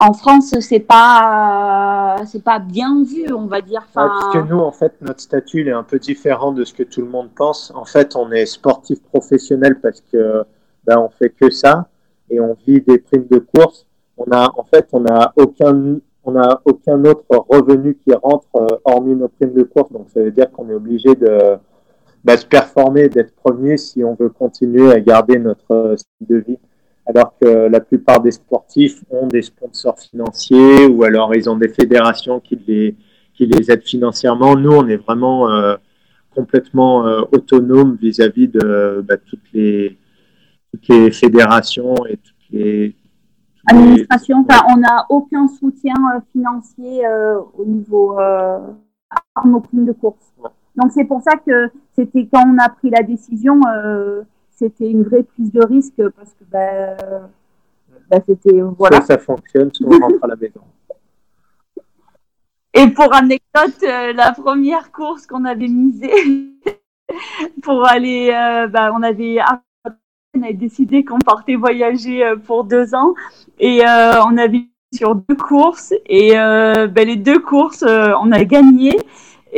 en France, c'est pas c'est pas bien vu, on va dire. parce que nous, en fait, notre statut est un peu différent de ce que tout le monde pense. En fait, on est sportif professionnel parce que ben, on fait que ça et on vit des primes de course. On a, en fait, on a aucun on a aucun autre revenu qui rentre euh, hormis nos primes de course. Donc, ça veut dire qu'on est obligé de ben, se performer, d'être premier si on veut continuer à garder notre style de vie alors que la plupart des sportifs ont des sponsors financiers ou alors ils ont des fédérations qui les, qui les aident financièrement. Nous, on est vraiment euh, complètement euh, autonome vis-à-vis de bah, toutes, les, toutes les fédérations et toutes les, administrations. on n'a aucun soutien euh, financier au niveau nos primes de course. Donc c'est pour ça que c'était quand on a pris la décision c'était une vraie prise de risque parce que bah, bah, c'était voilà. ça fonctionne, soit on rentre à la maison. Et pour anecdote, euh, la première course qu'on avait misée pour aller, euh, bah, on avait on avait décidé qu'on partait voyager euh, pour deux ans et on avait sur deux courses et ben, les deux courses on a gagné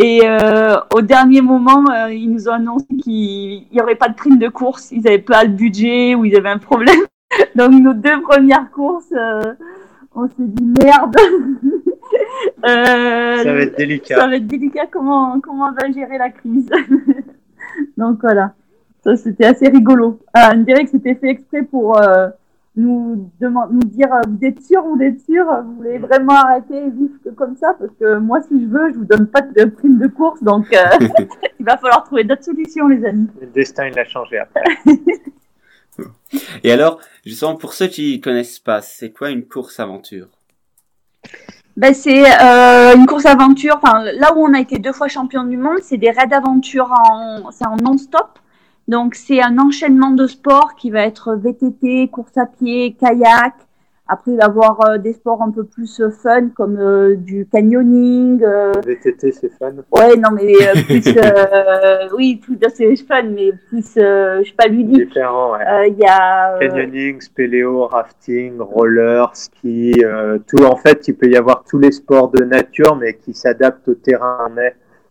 et euh, au dernier moment, euh, ils nous ont annoncé qu'il n'y aurait pas de prime de course. Ils n'avaient pas le budget ou ils avaient un problème. Donc nos deux premières courses, euh, on s'est dit merde. ça va être délicat. Ça va être délicat comment, comment on va gérer la crise. Donc voilà, ça c'était assez rigolo. on dirait que c'était fait exprès pour nous, demande, nous dire euh, vous êtes sûr, vous êtes sûr, vous voulez vraiment arrêter et vivre comme ça parce que moi si je veux, je vous donne pas de prime de course donc euh, il va falloir trouver d'autres solutions les amis. Le destin il a changé après. et alors, justement pour ceux qui connaissent pas, c'est quoi une course aventure? Ben, c'est euh, une course aventure. Enfin, là où on a été deux fois champion du monde, c'est des raids d'aventure en, c'est en non-stop. Donc c'est un enchaînement de sports qui va être VTT, course à pied, kayak. Après, il va y avoir euh, des sports un peu plus euh, fun comme euh, du canyoning. VTT, c'est fun. Ouais, non, mais plus, oui, tout c'est fun, mais plus, je sais pas, ludique. Différent, ouais. Il y a canyoning, spéléo, rafting, roller, ski, tout. En fait, il peut y avoir tous les sports de nature, mais qui s'adaptent au terrain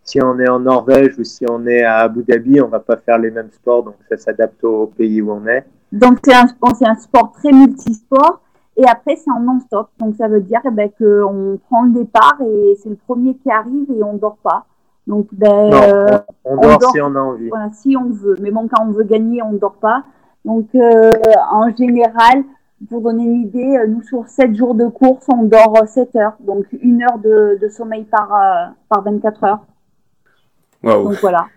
si on est en Norvège ou si on est à Abu Dhabi, on va pas faire les mêmes sports, donc ça s'adapte au pays où on est. Donc c'est un, un sport très multisport. Et après, c'est en non-stop. Donc, ça veut dire eh ben, qu'on prend le départ et c'est le premier qui arrive et on dort pas. Donc, ben, euh, on, dort si on a envie. Voilà, si on veut. Mais bon, quand on veut gagner, on ne dort pas. Donc, euh, en général, pour donner une idée, euh, nous, sur 7 jours de course, on dort 7 heures. Donc, une heure de, de sommeil par, par 24 heures. Donc voilà.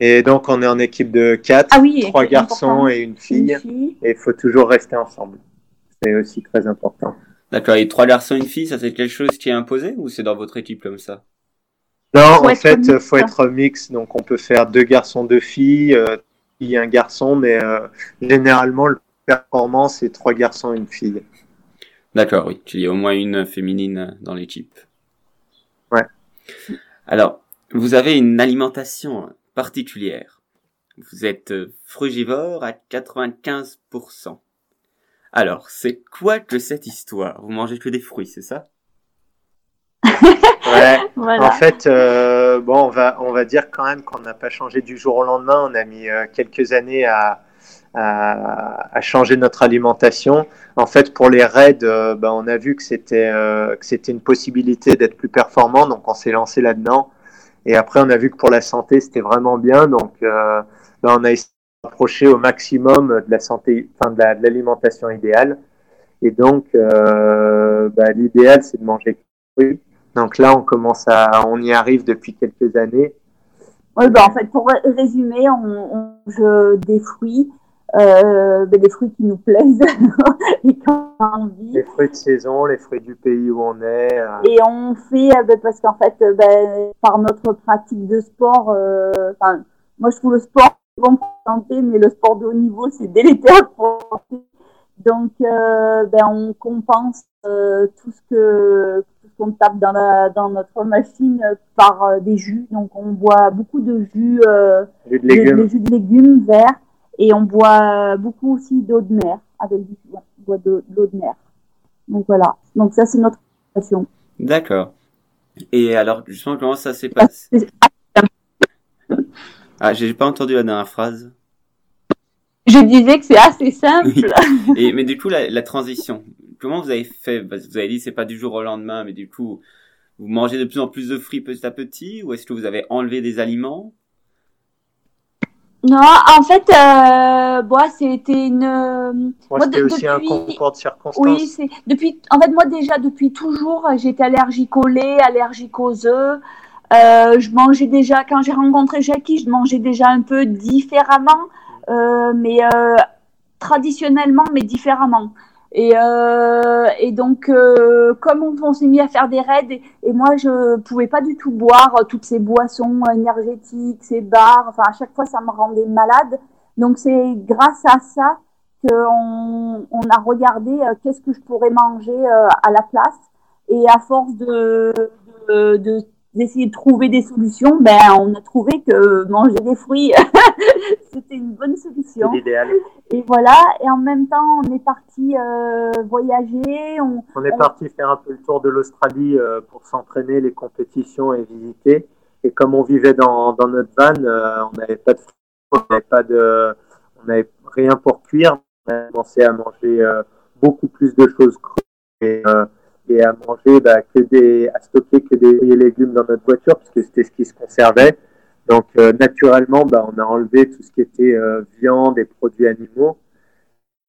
Et donc on est en équipe de 4, ah oui, 3 garçons et une fille, Et il faut toujours rester ensemble. C'est aussi très important. D'accord, et 3 garçons et une fille, ça c'est quelque chose qui est imposé ou c'est dans votre équipe comme ça? Non, en fait, il faut être mix. Donc on peut faire deux garçons, deux filles, euh, et un garçon, mais euh, généralement le performance c'est trois garçons et une fille. D'accord, oui. Il y a au moins une féminine dans l'équipe. Ouais. Alors, vous avez une alimentation particulière. Vous êtes frugivore à 95%. Alors, c'est quoi que cette histoire? Vous mangez que des fruits, c'est ça? Ouais. En fait, euh, bon, on va, on va dire quand même qu'on n'a pas changé du jour au lendemain. On a mis euh, quelques années à, à, changer notre alimentation. En fait, pour les raids, euh, ben, on a vu que c'était que c'était une possibilité d'être plus performant, donc on s'est lancé là-dedans. Et après, on a vu que pour la santé, c'était vraiment bien. Donc, euh, ben, on a essayé de s'approcher au maximum de la santé, enfin de l'alimentation idéale. Et donc, euh, ben, l'idéal, c'est de manger fruits. Donc là, on commence à, on y arrive depuis quelques années. Oui, ben, en fait, pour résumer, on, on mange des fruits euh, ben, des fruits qui nous plaisent et qu'on a envie. Les fruits de saison, les fruits du pays où on est. Euh. Et on fait, euh, ben, parce qu'en fait, euh, ben, par notre pratique de sport, enfin, moi je trouve le sport bon pour la santé, mais le sport de haut niveau, c'est délétère pour Donc, ben, on compense tout ce que qu'on tape dans, la, dans notre machine par des jus. Donc, on boit beaucoup de jus, jus de légumes, de, jus de légumes verts et on boit beaucoup aussi d'eau de mer, avec du, boit de, l'eau de mer. Donc voilà. Donc ça, c'est notre alimentation. D'accord. Et alors, justement, comment ça s'est passé? Ah, j'ai pas entendu la dernière phrase. Je disais que c'est assez simple. Oui. Et mais du coup, la, la transition, comment vous avez fait? Parce que Vous avez dit c'est pas du jour au lendemain, mais du coup, vous mangez de plus en plus de fruits petit à petit, ou est-ce que vous avez enlevé des aliments? Non, en fait, euh, moi, c'était une. Moi, Moi, c'était de- aussi un concours de circonstances. Oui, c'est depuis. En fait, moi déjà depuis toujours, j'étais allergique au lait, allergique aux œufs. Euh, je mangeais déjà quand j'ai rencontré Jackie, je mangeais déjà un peu différemment, euh, mais euh, traditionnellement, mais différemment. Et, euh, et donc, euh, comme on, s'est mis à faire des raids, et, moi, je pouvais pas du tout boire euh, toutes ces boissons énergétiques, ces bars. Enfin, à chaque fois, ça me rendait malade. Donc, c'est grâce à ça qu'on on a regardé euh, qu'est-ce que je pourrais manger euh, à la place. Et à force de, de, de- d'essayer de trouver des solutions, ben on a trouvé que manger des fruits c'était une bonne solution. l'idéal. Et voilà. Et en même temps, on est parti euh, voyager. On, On est On- parti faire un peu le tour de l'Australie euh, pour s'entraîner, les compétitions et visiter. Et comme on vivait dans, dans notre van, euh, on n'avait pas de on n'avait pas de, on n'avait rien pour cuire. On a commencé à manger beaucoup plus de choses crues et, et à manger bah, que des, à stocker que des fruits et légumes dans notre voiture parce que c'était ce qui se conservait. Donc euh, naturellement, bah, on a enlevé tout ce qui était euh, viande et produits animaux.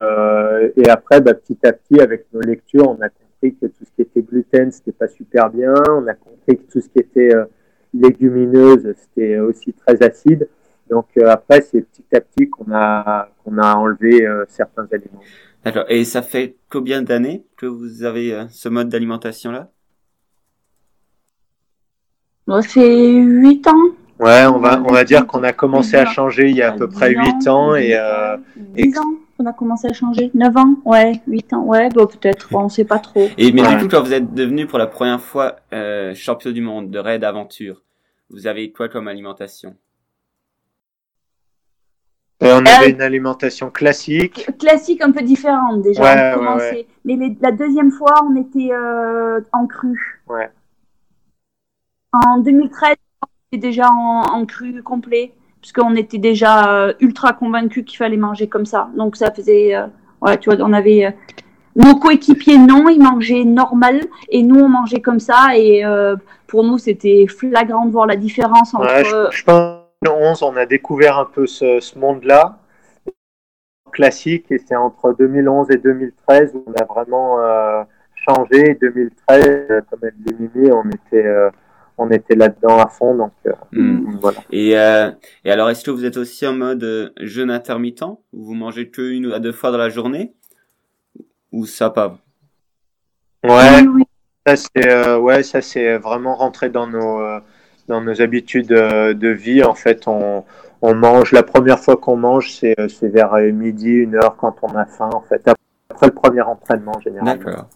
Euh, et après, bah, petit à petit, avec nos lectures, on a compris que tout ce qui était gluten, c'était pas super bien. On a compris que tout ce qui était euh, légumineuse, c'était aussi très acide. Donc euh, après, c'est petit à petit qu'on a qu'on a enlevé euh, certains aliments. D'accord. Et ça fait combien d'années que vous avez euh, ce mode d'alimentation-là? Ça fait huit ans. Ouais, on va on va dire qu'on a commencé à changer il y a à peu près huit ans et euh, 10 ans qu'on a commencé à changer. 9 ans, ouais, 8 ans, ouais, bon, peut-être, on sait pas trop. Et mais Ouais. du coup, quand vous êtes devenu pour la première fois euh, champion du monde de raid aventure, vous avez quoi comme alimentation? Et on avait Euh, une alimentation classique. Classique un peu différente déjà. Ouais, on ouais. Mais les- la deuxième fois, on était euh, en cru. Ouais. En 2013, on était déjà en, en cru complet, puisqu'on était déjà euh, ultra convaincus qu'il fallait manger comme ça. Donc ça faisait, euh, ouais, tu vois, on avait euh, nos coéquipiers non, ils mangeaient normal, et nous on mangeait comme ça. Et euh, pour nous, c'était flagrant de voir la différence entre. Ouais, je, je pense qu'en 2011, on a découvert un peu ce, ce monde-là classique et c'est entre 2011 et 2013 où on a vraiment euh, changé. 2013, euh, comme elle dit Mimi, on était, on était là-dedans à fond. Donc euh, Hmm. voilà. Et, euh, et alors, est-ce que vous êtes aussi en mode euh, jeûne intermittent où vous mangez que une à deux fois dans la journée Ou ça pas? Ouais, Oui, oui. ça c'est euh, ouais, ça c'est vraiment rentré dans nos euh, dans nos habitudes euh, de vie. En fait, on on mange la première fois qu'on mange, c'est c'est vers midi, une heure quand on a faim. En fait, après le premier entraînement généralement. D'accord.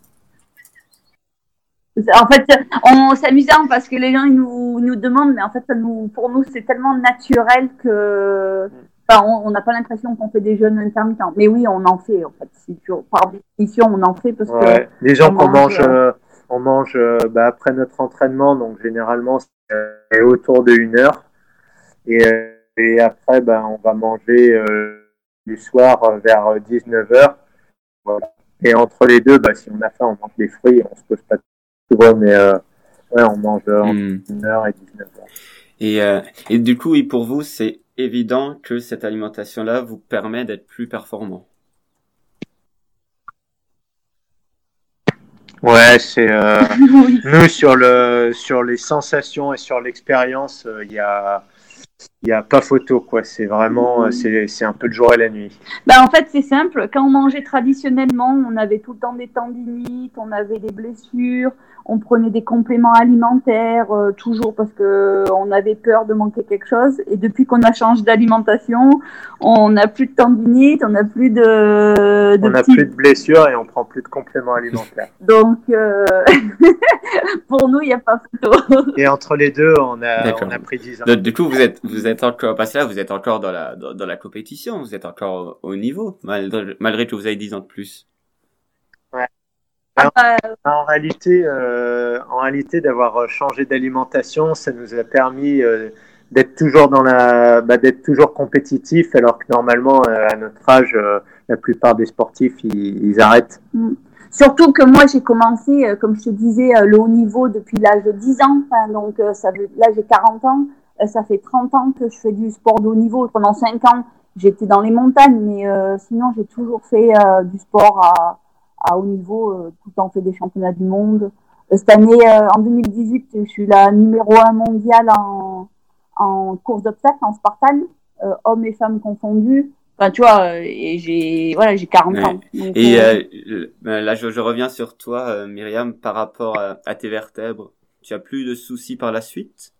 En fait, on s'amusait parce que les gens ils nous, nous demandent, mais en fait, ça nous, pour nous, c'est tellement naturel que, enfin, on n'a pas l'impression qu'on fait des jeûnes intermittents. Mais oui, on en fait, en fait. Si tu, par définition, on en fait parce que. Disons on qu'on mange, mange, euh, on mange euh, bah, après notre entraînement, donc généralement c'est euh, autour de une heure. Et, euh, et après, bah, on va manger euh, du soir euh, vers 19h. Voilà. Et entre les deux, bah, si on a faim, on mange des fruits, on se pose pas de tu vois, mais euh, ouais, on mange euh, entre Hmm. 1h et 19h. Et, euh, et du coup, oui, pour vous, c'est évident que cette alimentation-là vous permet d'être plus performant. Ouais, c'est euh, nous sur le sur les sensations et sur l'expérience, euh, il y a il y a pas photo quoi. C'est vraiment euh, c'est c'est un peu le jour et la nuit. Ben, en fait, c'est simple. Quand on mangeait traditionnellement, on avait tout le temps des tendinites, on avait des blessures, on prenait des compléments alimentaires, euh, toujours parce que on avait peur de manquer quelque chose. Et depuis qu'on a changé d'alimentation, on n'a plus de tendinites, on n'a plus de, de On n'a petits- plus de blessures et on prend plus de compléments alimentaires. Donc, euh, pour nous, il n'y a pas photo. Et entre les deux, on a on a pris 10 ans. Donc, du coup, vous êtes, vous êtes encore, parce que là, vous êtes encore dans la, dans, dans la compétition, vous êtes encore au au niveau, malgré, malgré que vous avez 10 ans de plus. Ah, bah, en réalité, euh, en réalité, d'avoir changé d'alimentation, ça nous a permis euh, d'être toujours dans la, bah, d'être toujours compétitif, alors que normalement, euh, à notre âge, la plupart des sportifs, ils, arrêtent. Mm. Surtout que moi, j'ai commencé, comme je te disais, le haut niveau depuis l'âge de 10 ans. donc, ça, là, j'ai 40 ans. ça fait 30 ans que je fais du sport de haut niveau. Pendant 5 ans, j'étais dans les montagnes, mais sinon, j'ai toujours fait du sport à à haut niveau, euh, tout en fait des championnats du monde. Euh, cette année, euh, en 2018, je suis la numéro un mondiale en, en course d'obstacles, en Spartan, hommes et femmes confondus. Enfin, tu vois, et j'ai voilà, j'ai 40 ans. et ben là, je, je, reviens sur toi, Myriam, par rapport à, à, tes vertèbres. Tu as plus de soucis par la suite?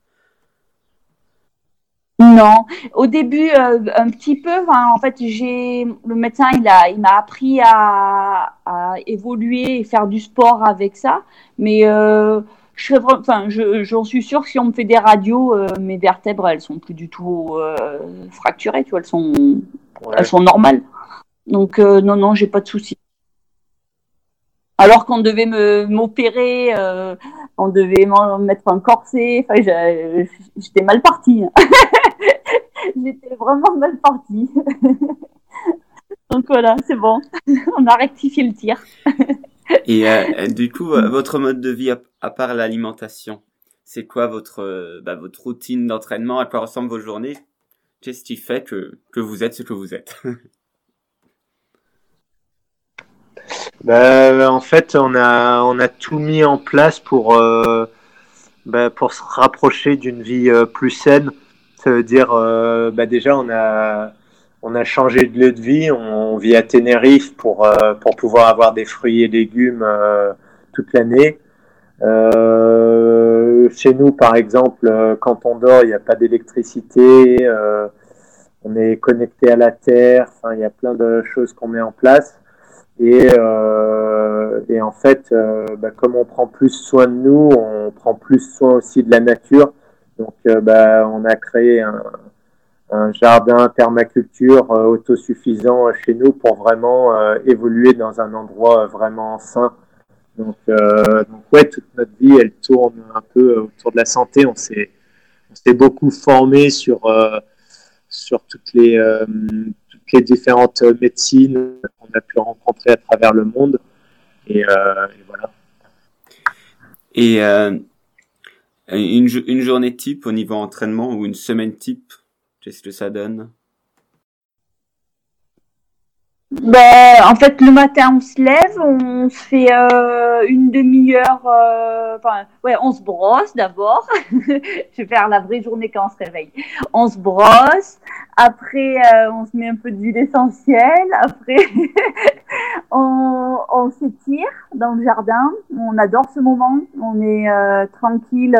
Non, au début euh, un petit peu. en fait, j'ai le médecin, il a, il m'a appris à, à, évoluer et faire du sport avec ça. Mais euh, je enfin, j'en suis sûre que si on me fait des radios, euh, mes vertèbres, elles sont plus du tout fracturées. Tu vois, elles sont, elles sont normales. Donc non, non, j'ai pas de soucis. Alors qu'on devait me m'opérer, on devait me mettre un corset. Enfin, j'étais mal partie. J'étais vraiment mal partie. Donc voilà, c'est bon. On a rectifié le tir. Et euh, du coup, euh, votre mode de vie à, part l'alimentation, c'est quoi votre euh, bah, votre routine d'entraînement? À quoi ressemblent vos journées? Qu'est-ce qui fait que, que vous êtes ce que vous êtes? Bah, En fait, on a, on a tout mis en place pour, bah, pour se rapprocher d'une vie plus saine. Dire, euh, bah déjà, on a, on a changé de lieu de vie. On, vit à Tenerife pour, euh, pour pouvoir avoir des fruits et légumes euh, toute l'année. chez nous, par exemple, quand on dort, il n'y a pas d'électricité. on est connecté à la terre. Il y a plein de choses qu'on met en place. Et, et en fait, bah, comme on prend plus soin de nous, on prend plus soin aussi de la nature. Donc, euh, bah, on a créé un, jardin permaculture euh, autosuffisant chez nous pour vraiment euh, évoluer dans un endroit vraiment sain. Donc, donc, ouais, toute notre vie, elle tourne un peu autour de la santé. On s'est, on s'est beaucoup formé sur, sur toutes les, toutes les différentes médecines qu'on a pu rencontrer à travers le monde. Et voilà. Et une, une journée type au niveau entraînement ou une semaine type, qu'est-ce que ça donne? Ben, en fait, le matin, on se lève, on fait euh, une demi-heure, euh, enfin, ouais, on se brosse d'abord. Je vais faire la vraie journée quand on se réveille. On se brosse, après, euh, on se met un peu d'huile essentielle, après, on, on s'étire dans le jardin. On adore ce moment, on est euh, tranquille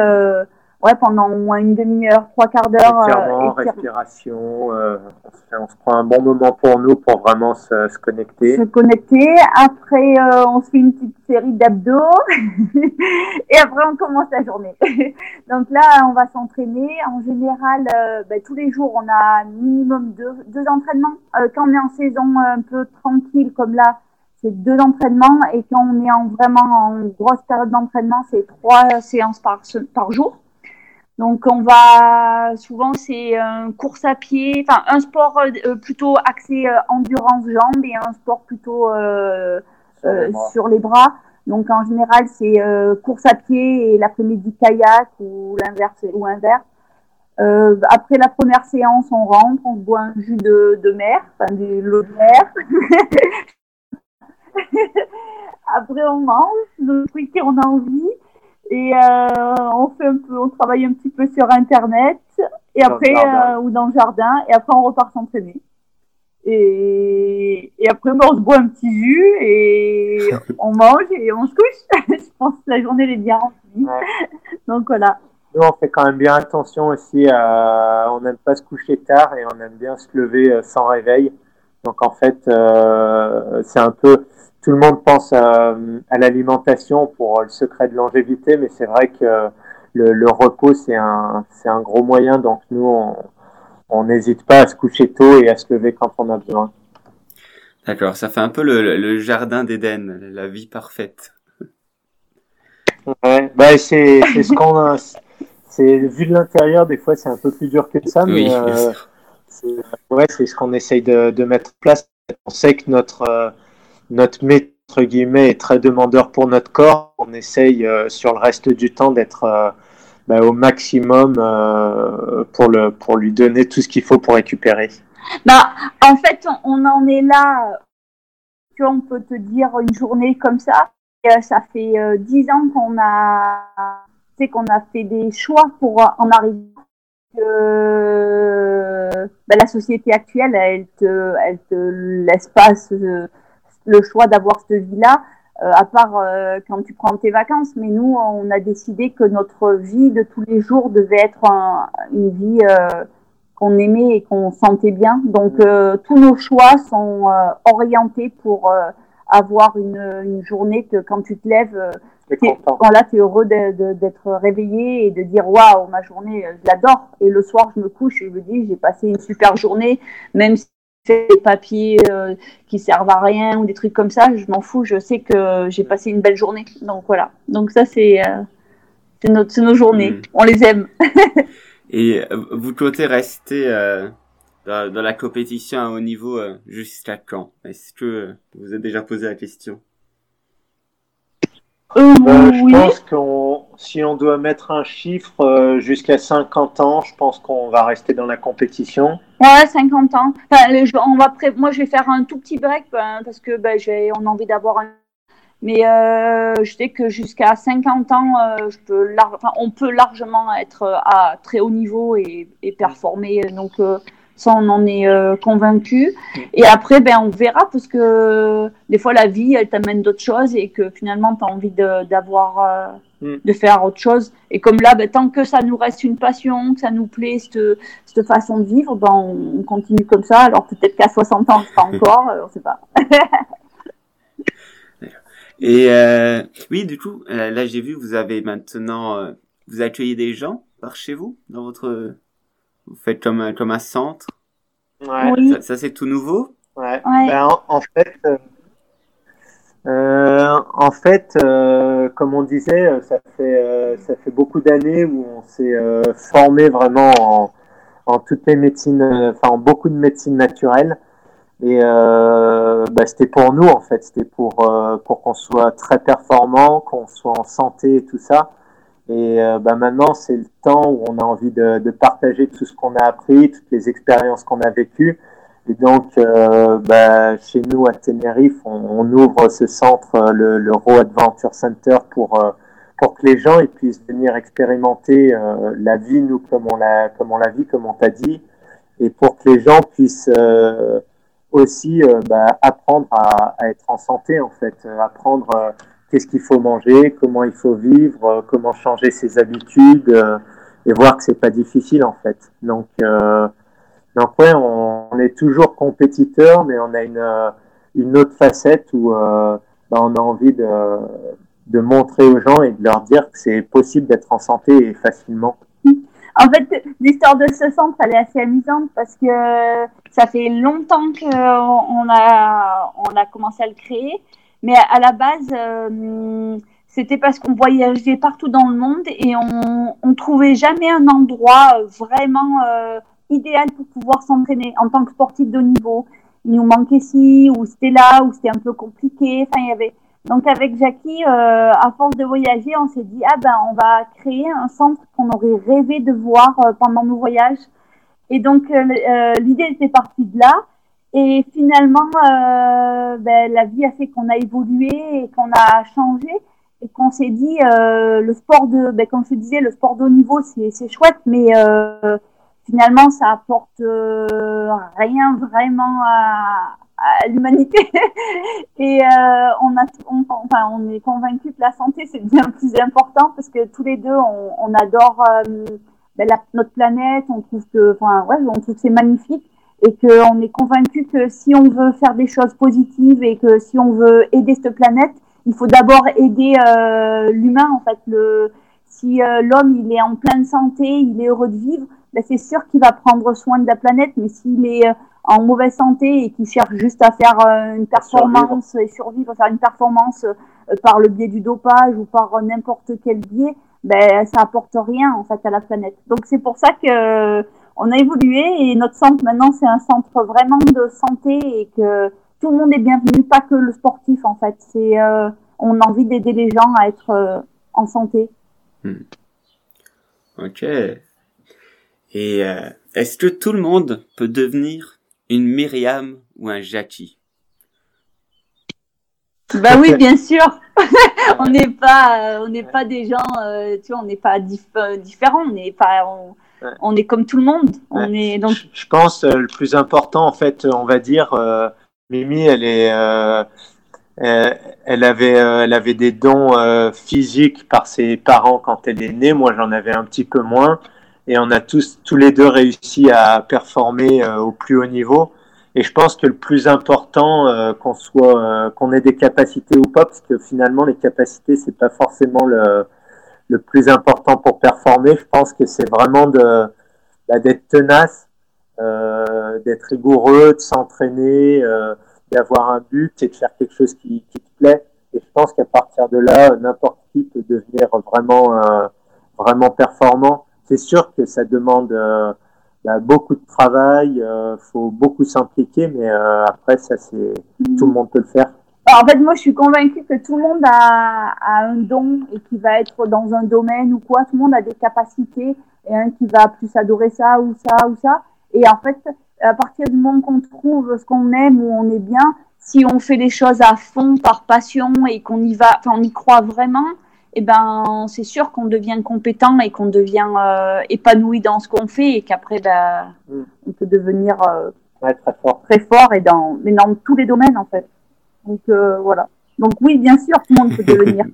ouais, pendant au moins une demi-heure, trois quarts d'heure. Euh, respiration. Euh, on, se prend un bon moment pour nous pour vraiment se, se connecter. Se connecter. Après, euh, on se fait une petite série d'abdos. et après, on commence la journée. Donc là, on va s'entraîner. En général, ben, tous les jours, on a minimum deux, deux entraînements. quand on est en saison un peu tranquille comme là, c'est deux entraînements. Et quand on est en, vraiment en grosse période d'entraînement, c'est trois séances par, par jour. Donc on va souvent c'est une course à pied, enfin un sport euh, plutôt axé euh, endurance jambes et un sport plutôt euh, sur, les bras. Donc en général c'est course à pied et l'après-midi kayak ou l'inverse ou inverse. après la première séance, on rentre, on boit un jus de, de mer, enfin de l'eau de mer. après on mange le truc qu'on a envie. Et euh, on fait un peu, on travaille un petit peu sur Internet, et après euh, ou dans le jardin, et après on repart s'entraîner. Et, et après on se boit un petit jus et on mange et on se couche. Je pense que la journée est bien remplie. Donc voilà. Nous on fait quand même bien attention aussi à, on n'aime pas se coucher tard et on aime bien se lever euh, sans réveil. Donc en fait, euh, c'est un peu, tout le monde pense à, l'alimentation pour le secret de longévité, mais c'est vrai que le, repos, c'est un, c'est un gros moyen. Donc nous, on n'hésite pas à se coucher tôt et à se lever quand on a besoin. D'accord, ça fait un peu le, jardin d'Éden, la vie parfaite. bah, c'est ce qu'on a. C'est vu de l'intérieur, des fois c'est un peu plus dur que ça, mais euh, ouais, c'est ce qu'on essaye de, de, mettre en place. On sait que notre euh, notre maître guillemets est très demandeur pour notre corps. On essaye euh, sur le reste du temps d'être euh, bah, au maximum pour le pour lui donner tout ce qu'il faut pour récupérer. Bah, en fait, on en est là. On peut te dire une journée comme ça. ça fait dix ans qu'on a qu'on a fait des choix pour en arriver que ben, la société actuelle, elle te, elle te laisse pas le choix d'avoir cette vie-là, euh, à part euh, quand tu prends tes vacances. Mais nous, on a décidé que notre vie de tous les jours devait être une vie euh, qu'on aimait et qu'on sentait bien. Donc, tous nos choix sont orientés pour avoir une, une, journée que quand tu te lèves, quand là, tu es heureux d'être réveillé et de dire waouh, ma journée, euh, je l'adore. Et le soir, je me couche et je me dis j'ai passé une super journée, même si des papiers euh, qui servent à rien ou des trucs comme ça, je m'en fous. Je sais que j'ai passé une belle journée. Donc voilà. Donc ça, c'est euh, c'est nos journées. Mm. On les aime. et vous comptez rester dans, dans, la compétition à haut niveau jusqu'à quand? Est-ce que vous avez déjà posé la question? Euh, euh, je pense qu'on, si on doit mettre un chiffre euh, jusqu'à 50 ans, je pense qu'on va rester dans la compétition. Ouais, 50 ans. on va Moi, je vais faire un tout petit break ben, parce que ben, j'ai, on a envie d'avoir un. Mais je sais que jusqu'à 50 ans, je peux enfin, on peut largement être à très haut niveau et, et performer. Donc, ça, on en est euh, convaincu. Et après, ben, on verra parce que des fois, la vie, elle t'amène d'autres choses et que finalement, tu as envie d'avoir, euh, mm. de, faire autre chose. Et comme là, ben, tant que ça nous reste une passion, que ça nous plaît, cette, cette façon de vivre, ben, on, continue comme ça. Alors peut-être qu'à 60 ans, pas encore, euh, on sait pas. et euh, oui, du coup, là, j'ai vu, vous avez maintenant, vous accueillez des gens par chez vous dans votre vous faites comme un, comme un centre. Ouais. Ça, c'est tout nouveau? Ouais. Ben, en, fait, euh, euh, en fait, euh, comme on disait, ça fait ça fait beaucoup d'années où on s'est formé vraiment en, en toutes les médecines, enfin en beaucoup de médecine naturelle. Et bah, c'était pour nous en fait, c'était pour pour qu'on soit très performant, qu'on soit en santé et tout ça. Et euh, bah maintenant, c'est le temps où on a envie de, de partager tout ce qu'on a appris, toutes les expériences qu'on a vécues. Et donc, euh, bah, chez nous à Tenerife, on, ouvre ce centre, euh, le, le Raw Adventure Center, pour euh, pour que les gens puissent venir expérimenter la vie, nous comme on la comme on la vit, comme on t'a dit, et pour que les gens puissent aussi bah, apprendre à, à, être en santé en fait, apprendre qu'est-ce qu'il faut manger, comment il faut vivre, comment changer ses habitudes et voir que c'est pas difficile en fait. Donc, donc ouais, on, est toujours compétiteur, mais on a une, une autre facette où bah, on a envie de, de montrer aux gens et de leur dire que c'est possible d'être en santé facilement. En fait, l'histoire de ce centre, elle est assez amusante parce que ça fait longtemps qu'on a, on a commencé à le créer mais à la base, euh, c'était parce qu'on voyageait partout dans le monde et on, on trouvait jamais un endroit vraiment euh, idéal pour pouvoir s'entraîner en tant que sportif de haut niveau. Il nous manquait ici, ou c'était là, ou c'était un peu compliqué. Enfin, il y avait. Donc avec Jackie, euh, à force de voyager, on s'est dit ah ben on va créer un centre qu'on aurait rêvé de voir pendant nos voyages. Et donc l'idée était partie de là. Et finalement, euh, ben, la vie a fait qu'on a évolué et qu'on a changé et qu'on s'est dit euh, le sport de, ben, comme je disais, le sport de haut niveau, c'est chouette, mais euh, finalement, ça apporte euh, rien vraiment à, l'humanité. et euh, on est convaincu que la santé c'est bien plus important parce que tous les deux, on, adore ben, la, notre planète, on trouve que, enfin, ouais, on trouve c'est magnifique et qu'on est convaincu que si on veut faire des choses positives et que si on veut aider cette planète, il faut d'abord aider euh, l'humain en fait. Si euh, l'homme il est en pleine santé, il est heureux de vivre, ben, c'est sûr qu'il va prendre soin de la planète, mais s'il est en mauvaise santé et qu'il cherche juste à faire une performance et survivre, faire une performance par le biais du dopage ou par n'importe quel biais, ben ça apporte rien à la planète. Donc c'est pour ça que on a évolué et notre centre maintenant c'est un centre vraiment de santé et que tout le monde est bienvenu, pas que le sportif en fait. Euh, on a envie d'aider les gens à être euh, en santé. Hmm. Ok. Et euh, est-ce que tout le monde peut devenir une Myriam ou un Jackie? Bah oui, bien sûr. on n'est pas, on n'est pas des gens, tu vois, on n'est pas différents, on n'est pas, on est comme tout le monde. On est donc. Je pense euh, le plus important, en fait, on va dire, euh, Mimi, elle est, euh, elle avait, elle avait des dons physiques par ses parents quand elle est née. Moi, j'en avais un petit peu moins, et on a tous, tous les deux réussi à performer au plus haut niveau. Et je pense que le plus important, qu'on soit, qu'on ait des capacités ou pas, parce que finalement, les capacités, c'est pas forcément le le plus important pour performer, je pense que c'est vraiment de bah, d'être tenace, euh, d'être rigoureux, de s'entraîner, euh, d'avoir un but et de faire quelque chose qui, qui te plaît. Et je pense qu'à partir de là, n'importe qui peut devenir vraiment euh, vraiment performant. C'est sûr que ça demande euh, bah, beaucoup de travail, euh, faut beaucoup s'impliquer, mais euh, après ça c'est tout le monde peut le faire. En fait, moi, je suis convaincue que tout le monde a, un don et qui va être dans un domaine ou quoi. Tout le monde a des capacités et un qui va plus adorer ça ou ça ou ça. Et en fait, à partir du moment qu'on trouve ce qu'on aime ou on est bien, si on fait les choses à fond par passion et qu'on y va, on y croit vraiment, eh ben, c'est sûr qu'on devient compétent et qu'on devient euh, épanoui dans ce qu'on fait et qu'après, ben, on peut devenir euh, ouais, très fort, très fort et dans, mais dans tous les domaines en fait. Donc euh, voilà. Donc oui, bien sûr, tout le monde peut devenir.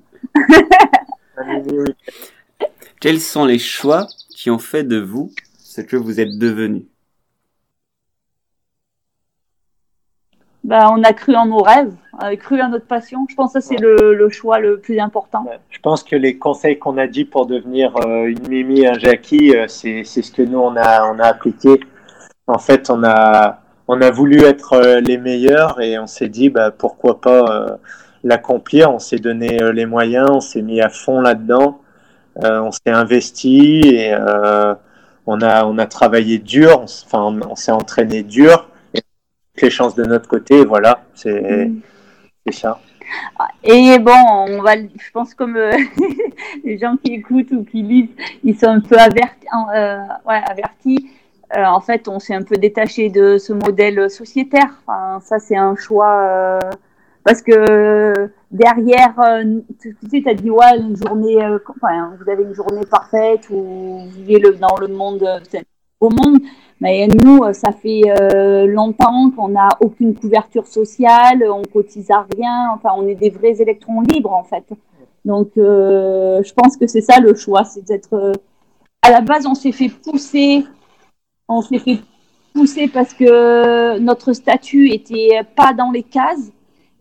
Quels sont les choix qui ont fait de vous ce que vous êtes devenu? Ben, on a cru en nos rêves, on a cru en notre passion. Je pense que c'est le, le, choix le plus important. Je pense que les conseils qu'on a dit pour devenir euh, une Mimi, un Jackie, euh, c'est ce que nous on a on a appliqué. En fait, on a on a voulu être euh, les meilleurs et on s'est dit bah, pourquoi pas euh, l'accomplir. On s'est donné les moyens, on s'est mis à fond là-dedans, on s'est investi et on a on a travaillé dur. Enfin, on, s'est entraîné dur. Les chances de notre côté, voilà, c'est mm. ça. Et bon, on va, je pense comme les gens qui écoutent ou qui lisent, ils sont un peu avertis. ouais, avertis euh, en fait, on s'est un peu détaché de ce modèle sociétaire. Enfin, ça, c'est un choix euh, parce que derrière, euh, tu sais, as dit ouais, une journée, enfin, vous avez une journée parfaite ou vous vivez le, dans le monde, au monde. Mais nous, ça fait longtemps qu'on n'a aucune couverture sociale, on cotise à rien. Enfin, on est des vrais électrons libres en fait. Donc, je pense que c'est ça le choix, c'est d'être. à la base, on s'est fait pousser on s'est fait pousser parce que notre statut était pas dans les cases.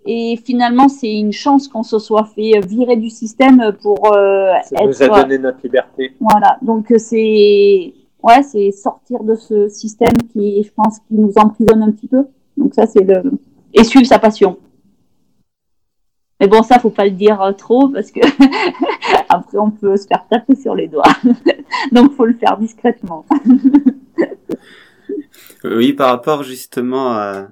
Et finalement, c'est une chance qu'on se soit fait virer du système pour euh, Ça nous a donné notre liberté. Voilà. Donc c'est ouais, c'est sortir de ce système qui, je pense, qui nous emprisonne un petit peu. Donc ça, c'est et suivre sa passion. Mais bon, ça, faut pas le dire trop parce que après, on peut se faire taper sur les doigts. Donc, faut le faire discrètement. oui, par rapport justement à,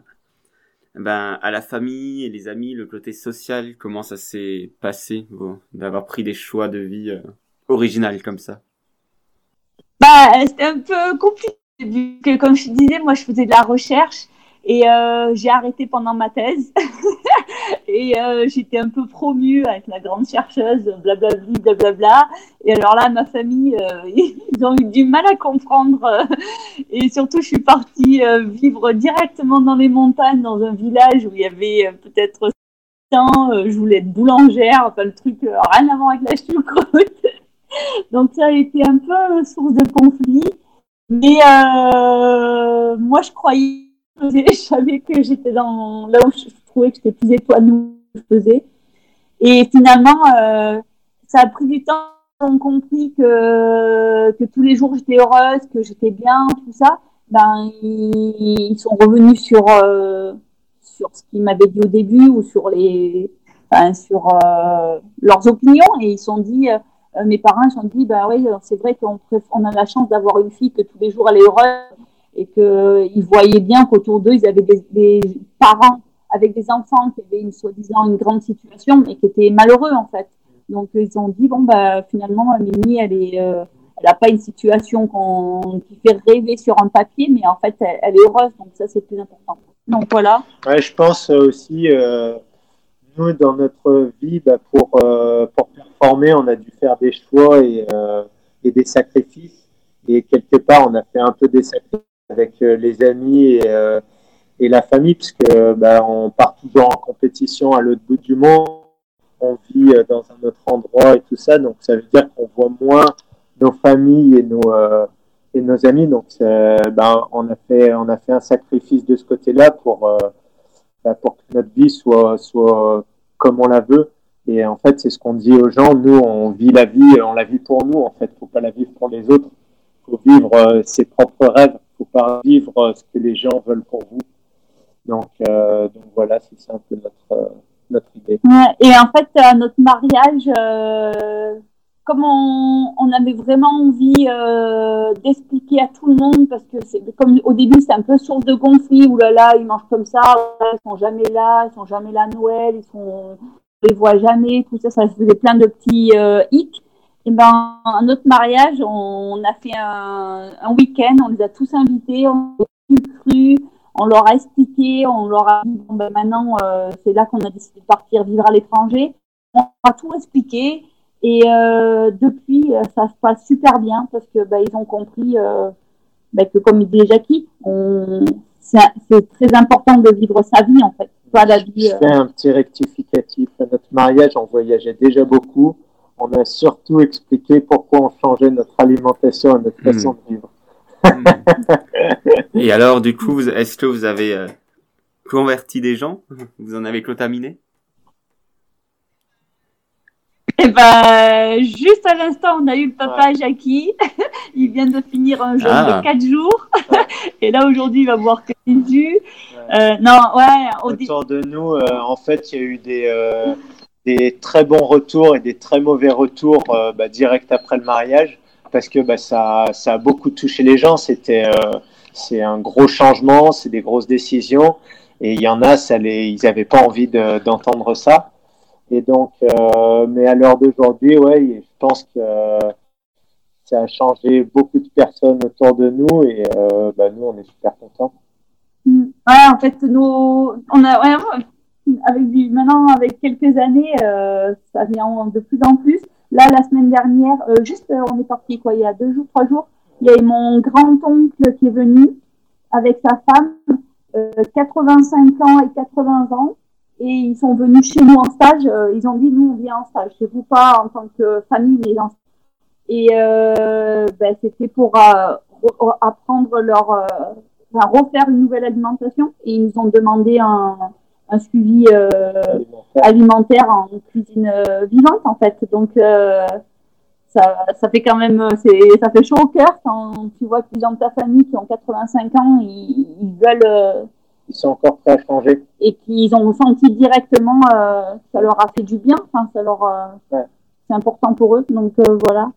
ben, à la famille et les amis, le côté social, comment ça s'est passé d'avoir pris des choix de vie euh, comme ça? Bah, c'était un peu compliqué. Que, comme je disais, moi, je faisais de la recherche et euh, j'ai arrêté pendant ma thèse. et euh, j'étais un peu promue avec la grande chercheuse, blablabla, blablabla. Et alors là, ma famille, euh, ils ont eu du mal à comprendre. et surtout, je suis partie euh, vivre directement dans les montagnes, dans un village où il y avait euh, peut-être je voulais être boulangère, enfin le truc rien à avec la choucroute. Donc ça a été un peu source de conflit. Mais moi, je croyais je savais que j'étais dans là où je trouvais que j'étais plus étoilée où je faisais. Et finalement, euh, ça a pris du temps ont compris que, que tous les jours j'étais heureuse, que j'étais bien, tout ça, ben ils, sont revenus sur euh, sur ce qu'ils m'avaient dit au début ou sur les sur euh, leurs opinions et ils sont dit euh, mes parents se sont dit ben oui c'est vrai qu'on on a la chance d'avoir une fille que tous les jours elle est heureuse et que ils voyaient bien qu'autour d'eux ils avaient des, parents avec des enfants qui avaient une soi-disant une grande situation mais qui étaient malheureux en fait donc ils ont dit bon bah finalement Mimi elle est elle n'a pas une situation qui fait rêver sur un papier, mais en fait, elle, est heureuse, donc ça, c'est plus important. Donc voilà. Ouais, je pense aussi, euh, nous, dans notre vie, bah, pour, euh, pour performer, on a dû faire des choix et, euh, et, des sacrifices. Et quelque part, on a fait un peu des sacrifices avec les amis et, et la famille, puisque bah, on part toujours en compétition à l'autre bout du monde. On vit dans un autre endroit et tout ça, donc ça veut dire qu'on voit moins nos familles et nos euh, et nos amis. Donc, ben, on a fait on a fait un sacrifice de ce côté-là pour euh, ben, pour que notre vie soit soit comme on la veut. Et en fait, c'est ce qu'on dit aux gens. Nous, on vit la vie, on la vit pour nous. En fait, faut pas la vivre pour les autres. Faut vivre euh, ses propres rêves. Faut pas vivre ce que les gens veulent pour vous. Donc, donc voilà, c'est un peu notre notre idée. et en fait, notre mariage, comme on, avait vraiment envie euh, d'expliquer à tout le monde, parce que comme au début c'est un peu source de conflit, où là là ils mangent comme ça, ils sont jamais là, ils sont jamais là à Noël, ils sont, on les voit jamais, tout ça, ça faisait plein de petits euh. Et ben à notre mariage, on, a fait un, week-end, on les a tous invités, on les a cru, on leur a expliqué, on leur a dit bon ben maintenant euh, c'est là qu'on a décidé de partir vivre à l'étranger. On a tout expliqué et euh, depuis, euh, ça se passe super bien parce que bah, ils ont compris bah, que, comme il dit Jackie, c'est très important de vivre sa vie en fait, pas la vie. Je fais un petit rectificatif. À notre mariage, on voyageait déjà beaucoup. On a surtout expliqué pourquoi on changeait notre alimentation et notre hmm. façon de vivre. et alors, du coup, est-ce que vous avez converti des gens? Vous en avez contaminé? Et eh ben, juste à l'instant, on a eu le papa Jackie. il vient de finir un jeûne de 4 ah. jours. et là, aujourd'hui, il va boire que Jésus. Euh, non, ouais. Autour de nous, euh, en fait, il y a eu des, euh, des très bons retours et des très mauvais retours bah, direct après le mariage. Parce que bah, ça, ça a beaucoup touché les gens. C'était c'est un gros changement, c'est des grosses décisions. Et il y en a, ça les, ils n'avaient pas envie d'entendre ça. Et donc, euh, mais à l'heure d'aujourd'hui, ouais, je pense que ça a changé beaucoup de personnes autour de nous et euh, bah, nous, on est super contents. Mm. Ouais, en fait, nous, on a, ouais, avec du, maintenant, avec quelques années, euh, ça vient de plus en plus. Là, la semaine dernière, euh, juste, euh, on est parti quoi, il y a deux jours, trois jours, il y a mon grand-oncle qui est venu avec sa femme, 85 ans et 80 ans et ils sont venus chez nous en stage. Euh, ils ont dit nous on vient en stage chez vous pas en tant que famille mais en et euh, ben, c'était pour euh, apprendre leur euh, refaire une nouvelle alimentation et ils nous ont demandé un, un suivi alimentaire. en cuisine vivante en fait donc ça, ça fait quand même c'est ça fait chaud au cœur quand tu vois que les gens de ta famille qui ont 85 ans ils, ils veulent sont encore prêts à changer. Et qu'ils ont senti directement euh, ça leur a fait du bien. Enfin, ça leur, euh, c'est important pour eux. Donc euh, voilà.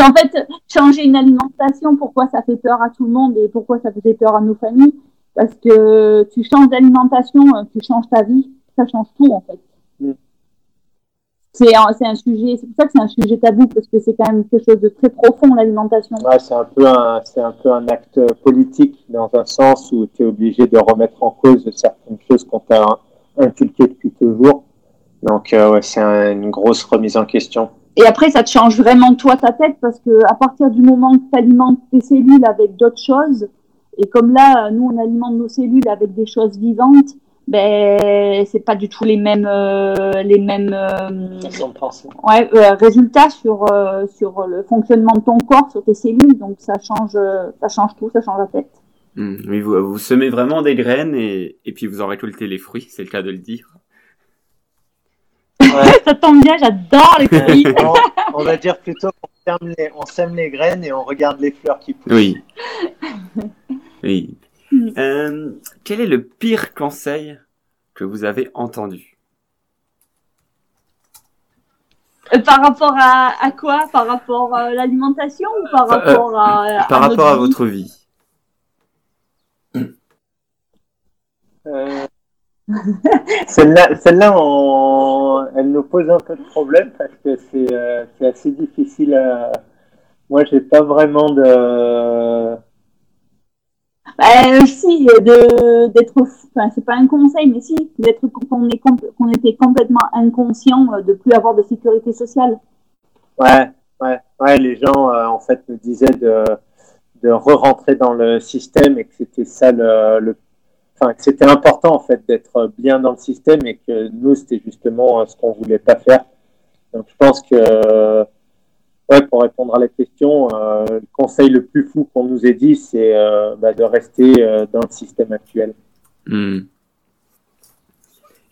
En fait, changer une alimentation, pourquoi ça fait peur à tout le monde et pourquoi ça faisait peur à nos familles? Parce que tu changes d'alimentation, tu changes ta vie, ça change tout en fait. Mm c'est un, un, sujet, c'est pour ça que c'est un sujet tabou parce que c'est quand même quelque chose de très profond l'alimentation. Ouais, c'est un peu un, c'est un peu un acte politique dans un sens où tu es obligé de remettre en cause certaines choses qu'on t'a inculquées depuis toujours. Donc euh, ouais, c'est une grosse remise en question. Et après, ça te change vraiment toi ta tête parce que à partir du moment que tu alimentes tes cellules avec d'autres choses, et comme là, nous on alimente nos cellules avec des choses vivantes, ben c'est pas du tout les mêmes euh, les mêmes euh, ouais, euh, résultats sur euh, sur le fonctionnement de ton corps sur tes cellules donc ça change ça change tout ça change la tête mmh, oui vous, vous semez vraiment des graines et et puis vous en récoltez les fruits c'est le cas de le dire ouais ça tombe bien, j'adore les fruits. on, va dire plutôt qu'on sème les, graines et on regarde les fleurs qui poussent. Oui. Oui. Euh, quel est le pire conseil que vous avez entendu? Euh, Par rapport à, quoi? Par rapport à l'alimentation ou par euh, rapport à, Par rapport à votre vie? Celle-là, elle nous pose un peu de problème parce que c'est assez difficile à. Moi, j'ai pas vraiment de bah, si, d'être, enfin, c'est pas un conseil, mais si, d'être qu'on qu'on était complètement inconscient euh, de plus avoir de sécurité sociale. Ouais, ouais, ouais. Les gens, euh, en fait, nous disaient de de re-rentrer dans le système et que c'était ça le, le enfin, que c'était important en fait d'être bien dans le système et que nous, c'était justement euh, ce qu'on voulait pas faire. Donc, je pense que Ouais, pour répondre à la question, euh, le conseil le plus fou qu'on nous ait dit, c'est euh, bah, de rester euh, dans le système actuel. Hmm.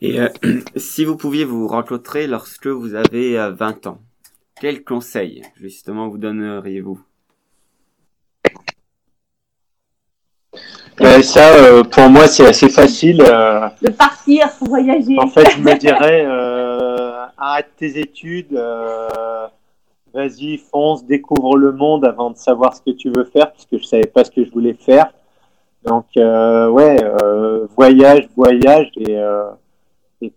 Et si vous pouviez vous rencontrer lorsque vous avez 20 ans, quel conseil justement vous donneriez-vous? Ça, pour moi, c'est assez facile. de partir pour voyager. En fait, je me dirais, arrête tes études vas-y, fonce, découvre le monde avant de savoir ce que tu veux faire, puisque je savais pas ce que je voulais faire. Donc, euh, ouais, euh, voyage, voyage, et, euh,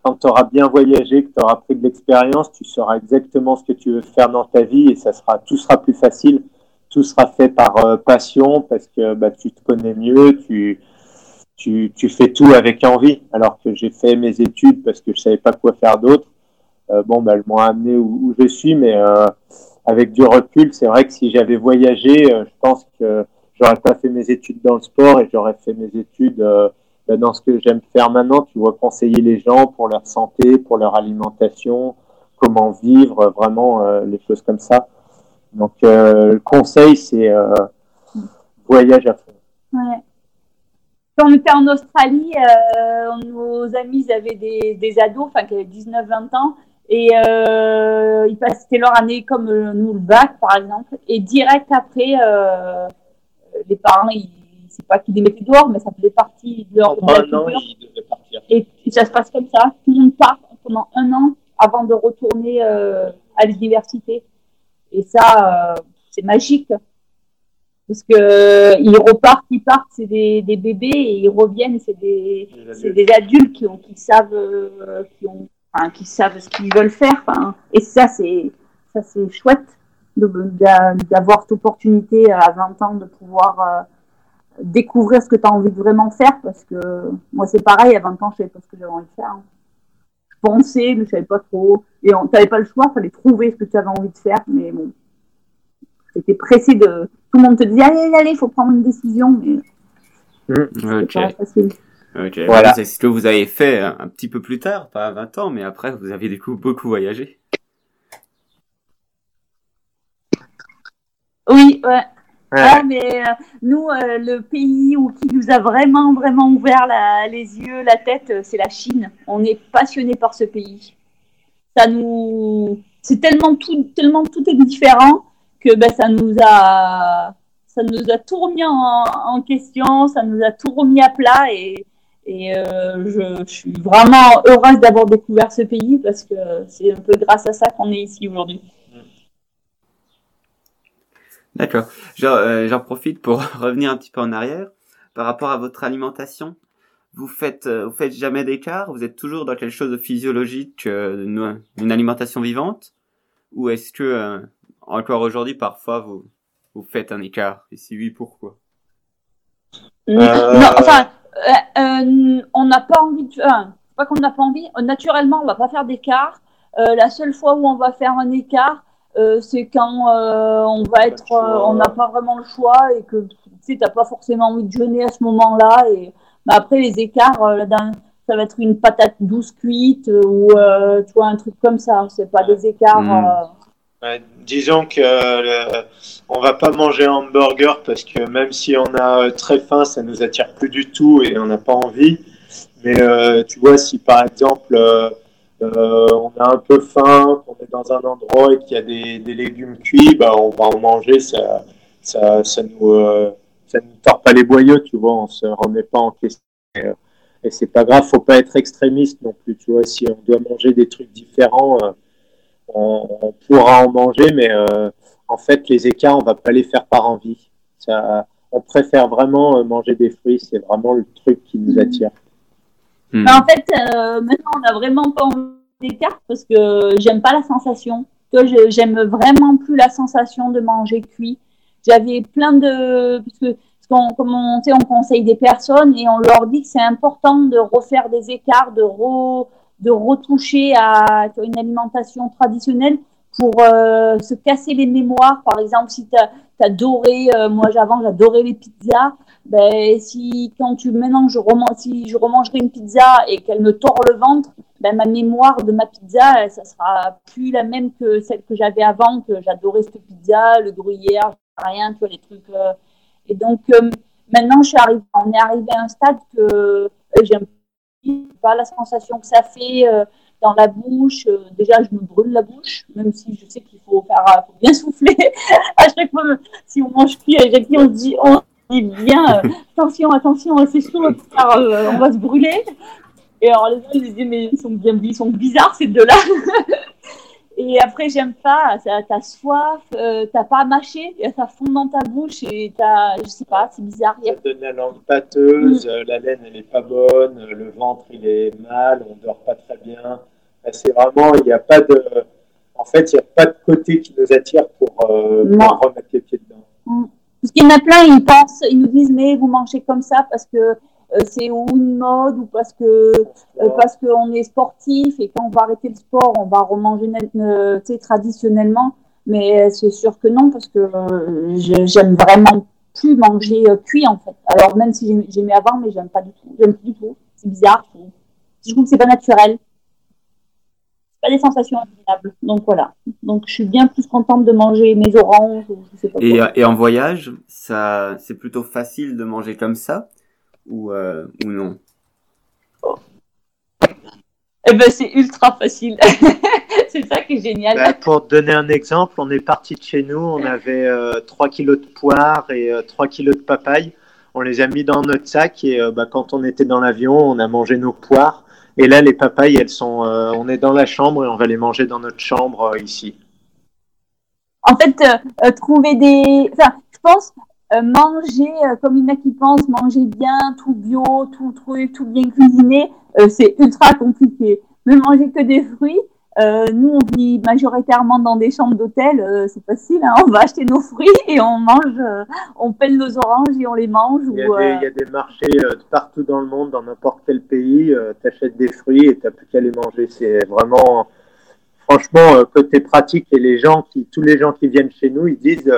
quand tu auras bien voyagé, que tu auras pris de l'expérience, tu sauras exactement ce que tu veux faire dans ta vie, et ça sera, tout sera plus facile, tout sera fait par passion, parce que bah, tu te connais mieux, tu, fais tout avec envie, alors que j'ai fait mes études parce que je savais pas quoi faire d'autre. Euh, bon, bah, elles m'ont amené où, où, je suis, mais avec du recul, c'est vrai que si j'avais voyagé, euh, je pense que j'aurais pas fait mes études dans le sport et j'aurais fait mes études euh, dans ce que j'aime faire maintenant. Tu vois, conseiller les gens pour leur santé, pour leur alimentation, comment vivre, vraiment euh, les choses comme ça. Donc, le conseil, c'est voyage à fond. Ouais. Quand on était en Australie, nos amis avaient des, des ados, enfin qui avaient 19-20 ans, et euh, ils passaient leur année comme euh, nous le bac, par exemple. Et direct après, euh, les parents, ils, c'est pas qu'ils les mettaient dehors, mais ça faisait partie de leur, Et, ça se passe comme ça. Tout le monde part pendant un an avant de retourner euh, à l'université. Et ça, euh, c'est magique. Parce que ils repartent, ils partent, c'est des, des, bébés, et ils reviennent, c'est des, des, des adultes qui, ont, qui savent, euh, qui ont qui savent ce qu'ils veulent faire. et ça, c'est ça c'est chouette d'avoir cette opportunité à 20 ans de pouvoir euh, découvrir ce que tu as envie de vraiment faire. Parce que moi, c'est pareil, à 20 ans, je savais pas ce que j'avais envie de faire. Hein. Je pensais, mais je savais pas trop. Et on n'avais pas le choix, il fallait trouver ce que tu avais envie de faire. Mais bon, c'était pressé de. Tout le monde te disait, allez, allez, il faut prendre une décision. Mais mmh, pas facile. Voilà. C'est ce que vous avez fait un petit peu plus tard, pas à 20 ans, mais après, vous avez du coup beaucoup voyagé. Oui, ouais. Ah, mais euh, nous, euh, le pays où, qui nous a vraiment, vraiment ouvert les yeux, la tête, euh, c'est la Chine. On est passionné par ce pays. Ça nous, c'est tellement tout, tellement tout est différent que ben, ça nous a, ça nous a tout remis en, en question, ça nous a tout remis à plat et et euh, je, je, suis vraiment heureuse d'avoir découvert ce pays parce que c'est un peu grâce à ça qu'on est ici aujourd'hui. D'accord. Euh, j'en profite pour revenir un petit peu en arrière par rapport à votre alimentation. Vous faites, euh, vous faites jamais d'écart? Vous êtes toujours dans quelque chose de physiologique, une, une alimentation vivante? Ou est-ce que encore aujourd'hui, parfois, vous vous faites un écart? Et si oui, pourquoi? Non, enfin, euh, euh, on n'a pas envie de. Euh, pas qu'on n'a pas envie. Naturellement, on va pas faire d'écart. la seule fois où on va faire un écart, c'est quand on va être, on n'a pas vraiment le choix et que tu sais, t'as pas forcément envie de jeûner à ce moment-là. Et bah, après les écarts, ça va être une patate douce cuite ou tu vois un truc comme ça. C'est pas des écarts. Hmm disons que euh, on va pas manger un hamburger parce que même si on a euh, très faim, ça nous attire plus du tout et on n'a pas envie. Mais euh, tu vois, si par exemple on a un peu faim, qu'on est dans un endroit et qu'il y a des, légumes cuits, bah, on va en manger, ça, ça, ça nous, ça nous tord pas les boyaux, tu vois, on se remet pas en question. Et, et c'est pas grave, faut pas être extrémiste non plus, tu vois, si on doit manger des trucs différents, on, on, pourra en manger, mais en fait, les écarts, on va pas les faire par envie. Ça, on préfère vraiment manger des fruits, c'est vraiment le truc qui nous attire. Hmm. en fait, euh, maintenant, on n'a vraiment pas envie d'écart parce que j'aime pas la sensation. Que j'aime vraiment plus la sensation de manger cuit. J'avais plein de parce que comme on, on conseille des personnes et on leur dit que c'est important de refaire des écarts, de re, de retoucher à une alimentation traditionnelle pour euh, se casser les mémoires. Par exemple, si tu as, adoré, euh, moi j'avant j'adorais les pizzas, ben, si quand tu maintenant je si je remangerai une pizza et qu'elle me tord le ventre, ben, ma mémoire de ma pizza, ça sera plus la même que celle que j'avais avant, que j'adorais cette pizza, le gruyère, rien, tu vois, les trucs. Euh. et donc maintenant, je suis on est arrivé à un stade que j'aime pas la sensation que ça fait dans la bouche. Euh, déjà, je me brûle la bouche, même si je sais qu'il faut faire faut bien souffler. à chaque fois, si on mange cuit avec on dit, on dit bien, euh, attention, attention, c'est chaud, euh, on va se brûler. Et alors les gens ils disent mais ils sont bien, ils sont bizarres ces deux-là. et après j'aime pas, t'as soif, t'as pas à mâcher, ça fond dans ta bouche et t'as, je sais pas, c'est bizarre. Ça donne la langue pâteuse, mm. la laine elle est pas bonne, le ventre il est mal, on dort pas très bien. C'est vraiment, il n'y a pas de, en fait, il n'y a pas de côté qui nous attire pour, euh, remettre les pieds dedans. Mm. Parce qu'il y en a plein, ils pensent, ils nous disent, mais vous mangez comme ça parce que euh, c'est ou une mode ou parce que euh, parce qu'on est sportif et quand on va arrêter le sport, on va remanger euh, traditionnellement. Mais c'est sûr que non parce que j'aime vraiment plus manger cuit en fait. Alors même si j'aimais avant, mais j'aime pas du tout. J'aime plus du tout. C'est bizarre. Je trouve que c'est pas naturel pas des sensations agréables. Donc voilà. Donc je suis bien plus contente de manger mes oranges. Je sais pas et, et, en voyage, ça, c'est plutôt facile de manger comme ça ou, euh, ou non? Eh ben c'est ultra facile. c'est ça qui est génial. Bah, pour te donner un exemple, on est parti de chez nous, on avait euh, 3 kilos de poire et euh, 3 kilos de papaye. On les a mis dans notre sac et euh, bah, quand on était dans l'avion, on a mangé nos poires et là, les papayes, elles sont, euh, on est dans la chambre et on va les manger dans notre chambre euh, ici. En fait, euh, trouver des, enfin, je pense manger comme il y en a qui pensent manger bien, tout bio, tout truc, tout bien cuisiné, c'est ultra compliqué. Mais manger que des fruits, euh, nous, on vit majoritairement dans des chambres d'hôtel, euh, c'est facile. Hein on va acheter nos fruits et on mange, euh, on pèle nos oranges et on les mange. Il y a, des, il y a des, marchés partout dans le monde, dans n'importe quel pays. tu achètes des fruits et tu n'as plus qu'à les manger. C'est vraiment, franchement, côté pratique. Et les gens qui, tous les gens qui viennent chez nous, ils disent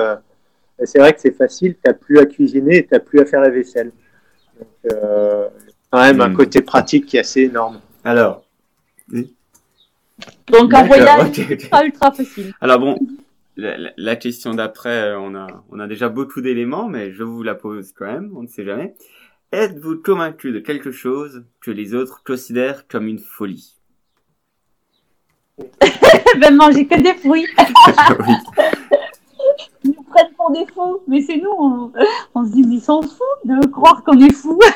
c'est vrai que c'est facile, tu n'as plus à cuisiner et tu n'as plus à faire la vaisselle. Donc, quand même, un hmm. côté pratique qui est assez énorme. Alors, donc un voyage ultra facile. Alors bon, la, question d'après, on a, on a déjà beaucoup d'éléments, mais je vous la pose quand même, on ne sait jamais. Êtes-vous convaincu de quelque chose que les autres considèrent comme une folie? Ben manger que des fruits. des fous, mais c'est nous, on, on se dit, ils sont fous de croire qu'on est fous.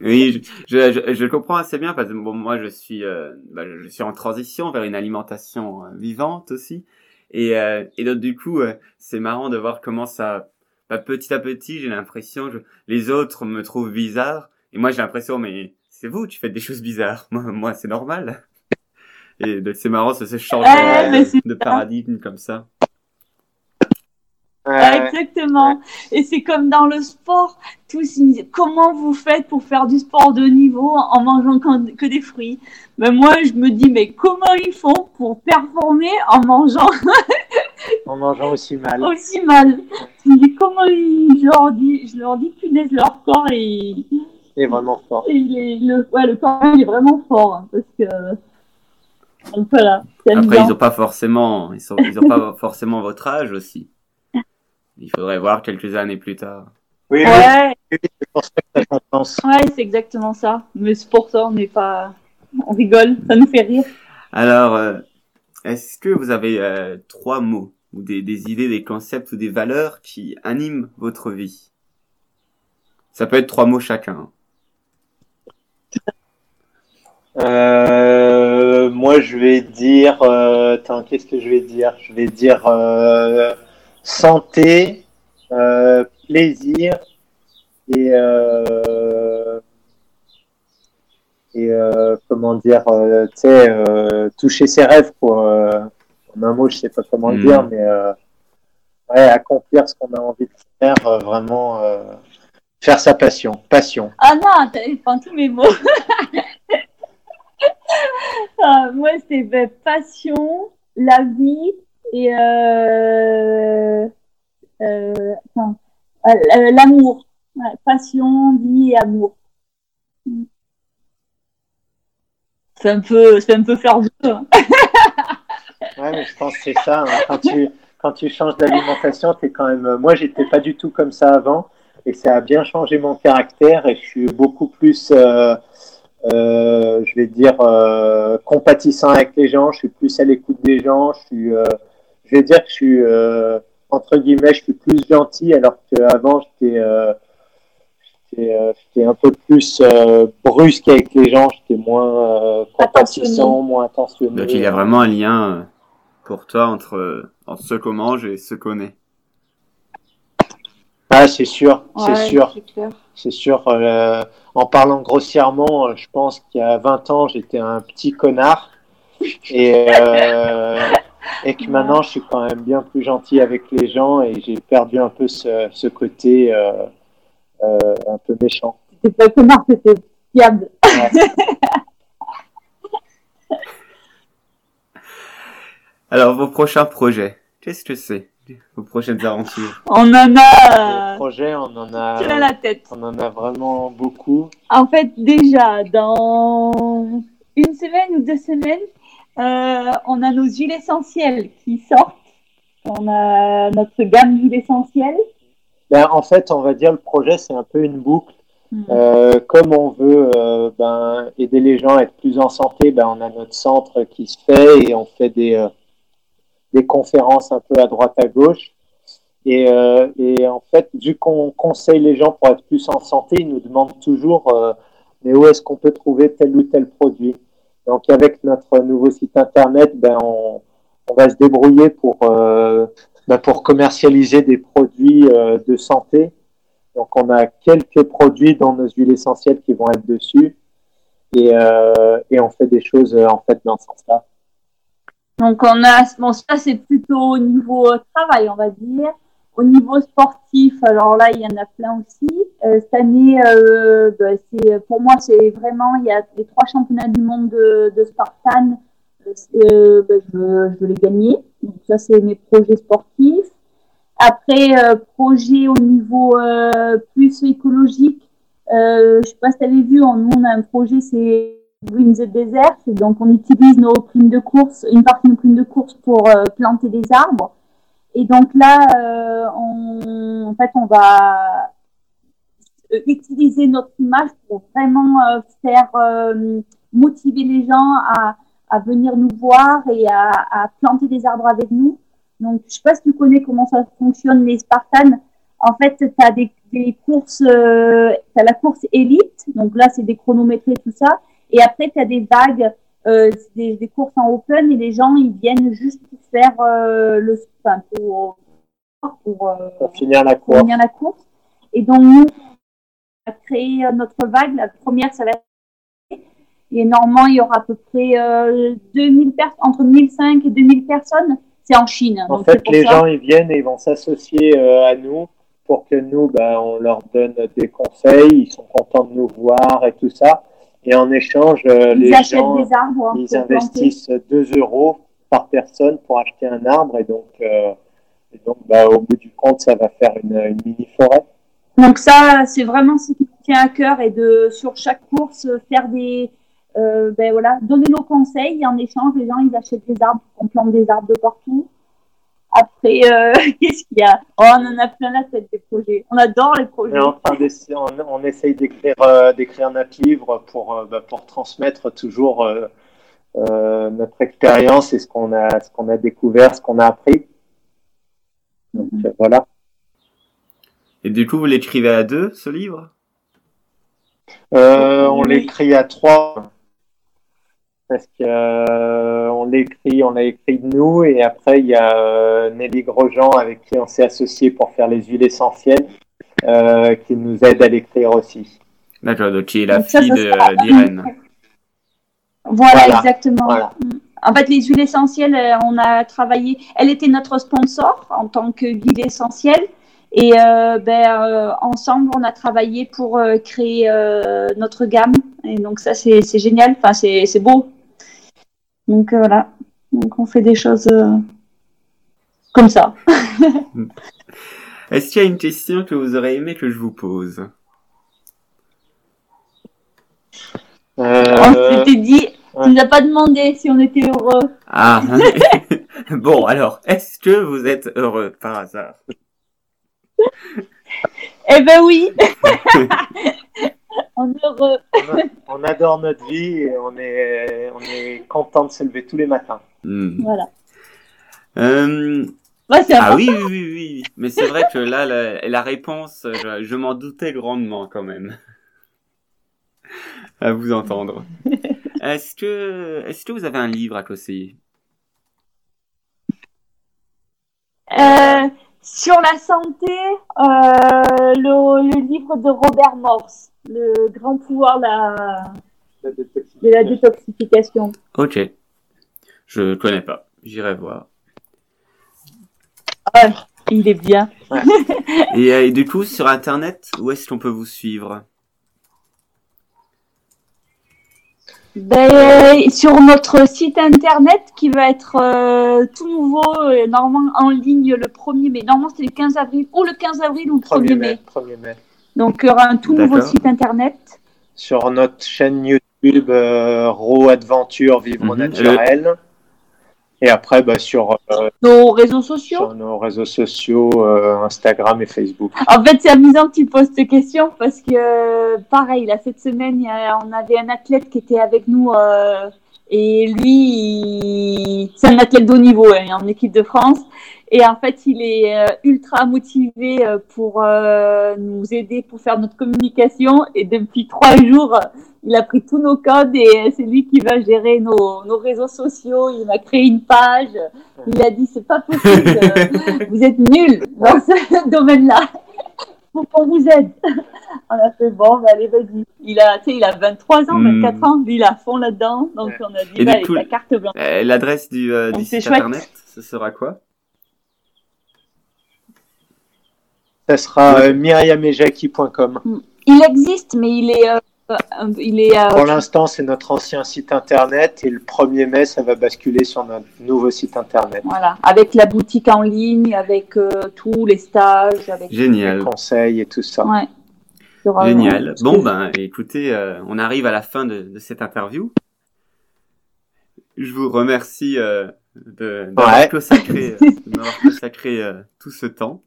Oui, je, je, je, comprends assez bien parce que bon, moi je suis, euh, bah, je suis en transition vers une alimentation euh, vivante aussi, et, euh, et donc du coup c'est marrant de voir comment ça, bah, petit à petit j'ai l'impression, les autres me trouvent bizarre, et moi j'ai l'impression mais c'est vous, tu fais des choses bizarres, moi, moi c'est normal. Et c'est marrant, ça se change de paradigme comme ça. Exactement. Et c'est comme dans le sport. Tous, comment vous faites pour faire du sport de niveau en mangeant que des fruits ben Moi, je me dis, mais comment ils font pour performer en mangeant En mangeant aussi mal. Aussi mal? Je me dis, comment ils... je leur dis, je leur dis, punaise, leur corps est... Il est vraiment fort. Et le, ouais, le corps il est vraiment fort. Hein, parce que... Voilà. Après, ils n'ont pas forcément, ils, sont, ils ont pas forcément votre âge aussi. Il faudrait voir quelques années plus tard. Oui, ouais. c'est pour ça que Ouais, c'est exactement ça. Mais c'est pour ça, on n'est pas. On rigole, ça nous fait rire. Alors, euh, est-ce que vous avez euh, trois mots ou des, des idées, des concepts ou des valeurs qui animent votre vie? Ça peut être trois mots chacun. Euh, moi, je vais dire. Euh, attends, qu'est-ce que je vais dire? Je vais dire euh, santé, euh, plaisir et euh, et euh, comment dire, euh, tu sais, euh, toucher ses rêves quoi. Euh, en un mot, je sais pas comment le Mm. dire, mais euh, ouais, accomplir ce qu'on a envie de faire, euh, vraiment euh, faire sa passion, passion. Ah non, t'avais pas tous mes mots. Ah, moi, c'est ben, passion, la vie et euh, euh, euh, l'amour. Passion, vie et amour. Mm. C'est un peu, c'est un peu faire jeu. hein. Ouais, mais je pense que c'est ça. hein. Quand tu quand tu changes d'alimentation, t'es quand même. Moi, j'étais pas du tout comme ça avant, et ça a bien changé mon caractère. Et je suis beaucoup plus, euh, euh, je vais dire, euh, compatissant avec les gens. Je suis plus à l'écoute des gens. Je suis, euh, je vais dire que je suis euh, entre guillemets, je suis plus gentil, alors qu'avant, j'étais euh, j'étais euh, j'étais un peu plus euh, brusque avec les gens. J'étais moins euh, compatissant, moins attentionné. Donc il y a vraiment un lien pour toi entre, entre ce qu'on mange et ce qu'on est. Ah, c'est sûr, c'est Ouais, sûr. c'est sûr, euh, en parlant grossièrement, je pense qu'il y a 20 ans, j'étais un petit connard et, euh, et que maintenant, je suis quand même bien plus gentil avec les gens et j'ai perdu un peu ce, ce côté euh, euh, un peu méchant. C'était pas connard, c'était fiable. Alors vos prochains projets, qu'est-ce que c'est Vos prochaines aventures? On en a projet, on en a, plein la tête. on en a vraiment beaucoup. En fait, déjà, dans une semaine ou deux semaines, euh, on a nos huiles essentielles qui sortent. On a notre gamme d'huiles essentielles. Ben, en fait, on va dire le projet, c'est un peu une boucle. Mhm. Euh, comme on veut euh, ben, aider les gens à être plus en santé, ben, on a notre centre qui se fait et on fait des, des conférences un peu à droite à gauche. Et, et en fait, vu qu'on conseille les gens pour être plus en santé, ils nous demandent toujours mais où est-ce qu'on peut trouver tel ou tel produit? Donc avec notre nouveau site internet, ben, on, on va se débrouiller pour, euh, ben, pour commercialiser des produits euh, de santé. Donc on a quelques produits dans nos huiles essentielles qui vont être dessus et, euh, et on fait des choses euh, en fait dans ce sens-là. Donc, on a, bon, ça, c'est plutôt au niveau travail, on va dire. Au niveau sportif, alors là, il y en a plein aussi. Euh, cette année, euh, ben, c'est, pour moi, c'est vraiment, il y a les trois championnats du monde de, de Spartan. Euh, euh, ben, je, veux, je les gagner. Donc, ça, c'est mes projets sportifs. Après, euh, projet au niveau euh, plus écologique. Je sais pas si tu avais vu, on, on a un projet, c'est Green the Desert. Donc, on utilise nos primes de course, une partie de nos primes de course pour planter des arbres. Et donc là, euh, on, en fait, on va euh, utiliser notre image pour vraiment euh, faire euh, motiver les gens à, à venir nous voir et à, à planter des arbres avec nous. Donc, je sais pas si tu connais comment ça fonctionne les Spartans. En fait, tu as des, des courses, euh, tu la course élite, donc là, c'est des chronométrés, tout ça. Et après, tu as des vagues, euh, des, des courses en open, et les gens, ils viennent juste pour faire euh, le enfin, pour, pour, euh, Pour finir la pour course. finir la course. Et donc, nous, on a créé notre vague. La première, ça va être. Et normalement, il y aura à peu près euh, 2000 personnes, entre 1005 et 2000 personnes. C'est en Chine. En donc fait, les ça. gens ils viennent et ils vont s'associer à nous pour que nous, ben, on leur donne des conseils. Ils sont contents de nous voir et tout ça. Et en échange, euh, ils les gens des arbres. ils planter. investissent 2 euros par personne pour acheter un arbre et donc, euh, et donc bah, au bout du compte, ça va faire une, une mini forêt. Donc ça, c'est vraiment ce qui me tient à cœur et de sur chaque course faire des euh, ben voilà, donner nos conseils et en échange les gens ils achètent des arbres, on plante des arbres de partout. Après, euh, qu'est-ce qu'il y a? Oh, on en a plein la tête des projets. On adore les projets. On, est en train d'essayer- on, on essaye d'écrire euh, d'écrire notre livre pour, euh, bah, pour transmettre toujours euh, euh, notre expérience et ce qu'on a, ce qu'on a découvert, ce qu'on a appris. Donc euh, voilà. Et du coup, vous l'écrivez à deux, ce livre? Euh, on Oui. l'écrit à trois parce que euh, on l'écrit, on l'a écrit de nous et après il y a euh, Nelly Grosjean avec qui on s'est associé pour faire les huiles essentielles euh, qui nous aide à l'écrire aussi. D'accord, donc qui est la Donc fille sera- d'Irène. Voilà, Voilà. exactement. Voilà. En fait, les huiles essentielles, euh, on a travaillé. Elle était notre sponsor en tant que huile essentielle. Et euh, ben, euh, ensemble, on a travaillé pour euh, créer euh, notre gamme. Et donc, ça, c'est génial. Enfin, c'est beau. Donc, euh, voilà. Donc, on fait des choses euh, comme ça. Est-ce qu'il y a une question que vous aurez aimé que je vous pose? On Euh, s'était dit, tu nous as pas demandé si on était heureux. Ah Bon, alors, est-ce que vous êtes heureux par hasard? Eh ben oui. on est heureux. on, a- on adore notre vie et on est, on est content de se lever tous les matins. Hmm. Voilà. Euh, Ah oui, oui, oui, oui. Mais c'est vrai que là, la, la réponse, je, je m'en doutais grandement quand même. À vous entendre. Est-ce que, est-ce que vous avez un livre à conseiller? Euh, sur la santé, euh, le, le livre de Robert Morse, Le grand pouvoir la- de la détoxification. Ok. Je connais pas. J'irai voir. Il est bien. Et, euh, et du coup, sur Internet, où est-ce qu'on peut vous suivre? Ben, sur notre site internet qui va être euh, tout nouveau, euh, normalement en ligne le 1er mai. Normalement, c'est le 15 avril, ou le 15 avril ou le 1er, 1er mai. mai. 1er mai. Donc, il y aura un tout nouveau site internet. Sur notre chaîne YouTube, euh, Raw Adventure Vivre au Mhm. naturel. Et après, bah, sur, euh, Nos réseaux sociaux. sur nos réseaux sociaux, euh, Instagram et Facebook. En fait, c'est amusant que tu poses cette question parce que, euh, pareil, là, cette semaine, on avait un athlète qui était avec nous euh, et lui, il- c'est un athlète de haut niveau, hein, en équipe de France. Et en fait, il est euh, ultra motivé euh, pour euh, nous aider pour faire notre communication. Et depuis trois jours, il a pris tous nos codes et c'est lui qui va gérer nos, nos réseaux sociaux. Il m'a créé une page. Il a dit, c'est pas possible, vous êtes nuls dans ce domaine-là. Faut qu'on vous aide. On a fait, bon, bah, allez, vas-y. Il a, tu sais, il a 23 ans, Hmm. 24 ans. Lui, il a fond là-dedans. Donc, Ouais. on a dit, bah, allez, la carte blanche. L'adresse du, euh, du site internet, ce sera quoi? Ça sera euh, myriamejaki.com. Il existe, mais il est, euh, il est, euh, Pour l'instant, c'est notre ancien site internet et le 1er mai, ça va basculer sur notre nouveau site internet. voilà, avec la boutique en ligne, avec euh, tous les stages, avec. Les conseils et tout ça. Ouais. Génial. Bon, ben, écoutez, euh, on arrive à la fin de, de cette interview. Je vous remercie euh, de d'avoir Ouais. consacré, de m'avoir consacré euh, tout ce temps.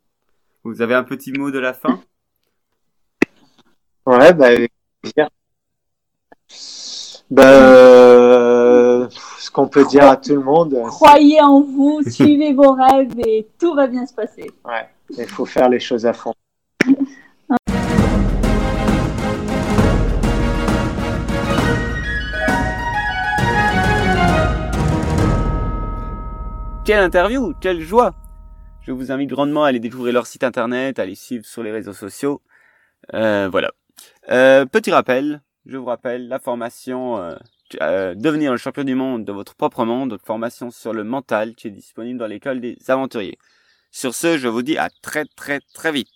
Vous avez un petit mot de la fin? Ouais, bah, avec plaisir. Bah, euh, ce qu'on peut dire à tout le monde, Croyez en vous, suivez vos rêves et tout va bien se passer. ouais, il faut faire les choses à fond. Quelle interview Quelle joie Je vous invite grandement à aller découvrir leur site internet, à les suivre sur les réseaux sociaux. Euh, voilà. Euh, petit rappel, je vous rappelle, la formation euh, euh, Devenir le champion du monde de votre propre monde, notre formation sur le mental qui est disponible dans l'école des aventuriers. Sur ce, je vous dis à très très très vite.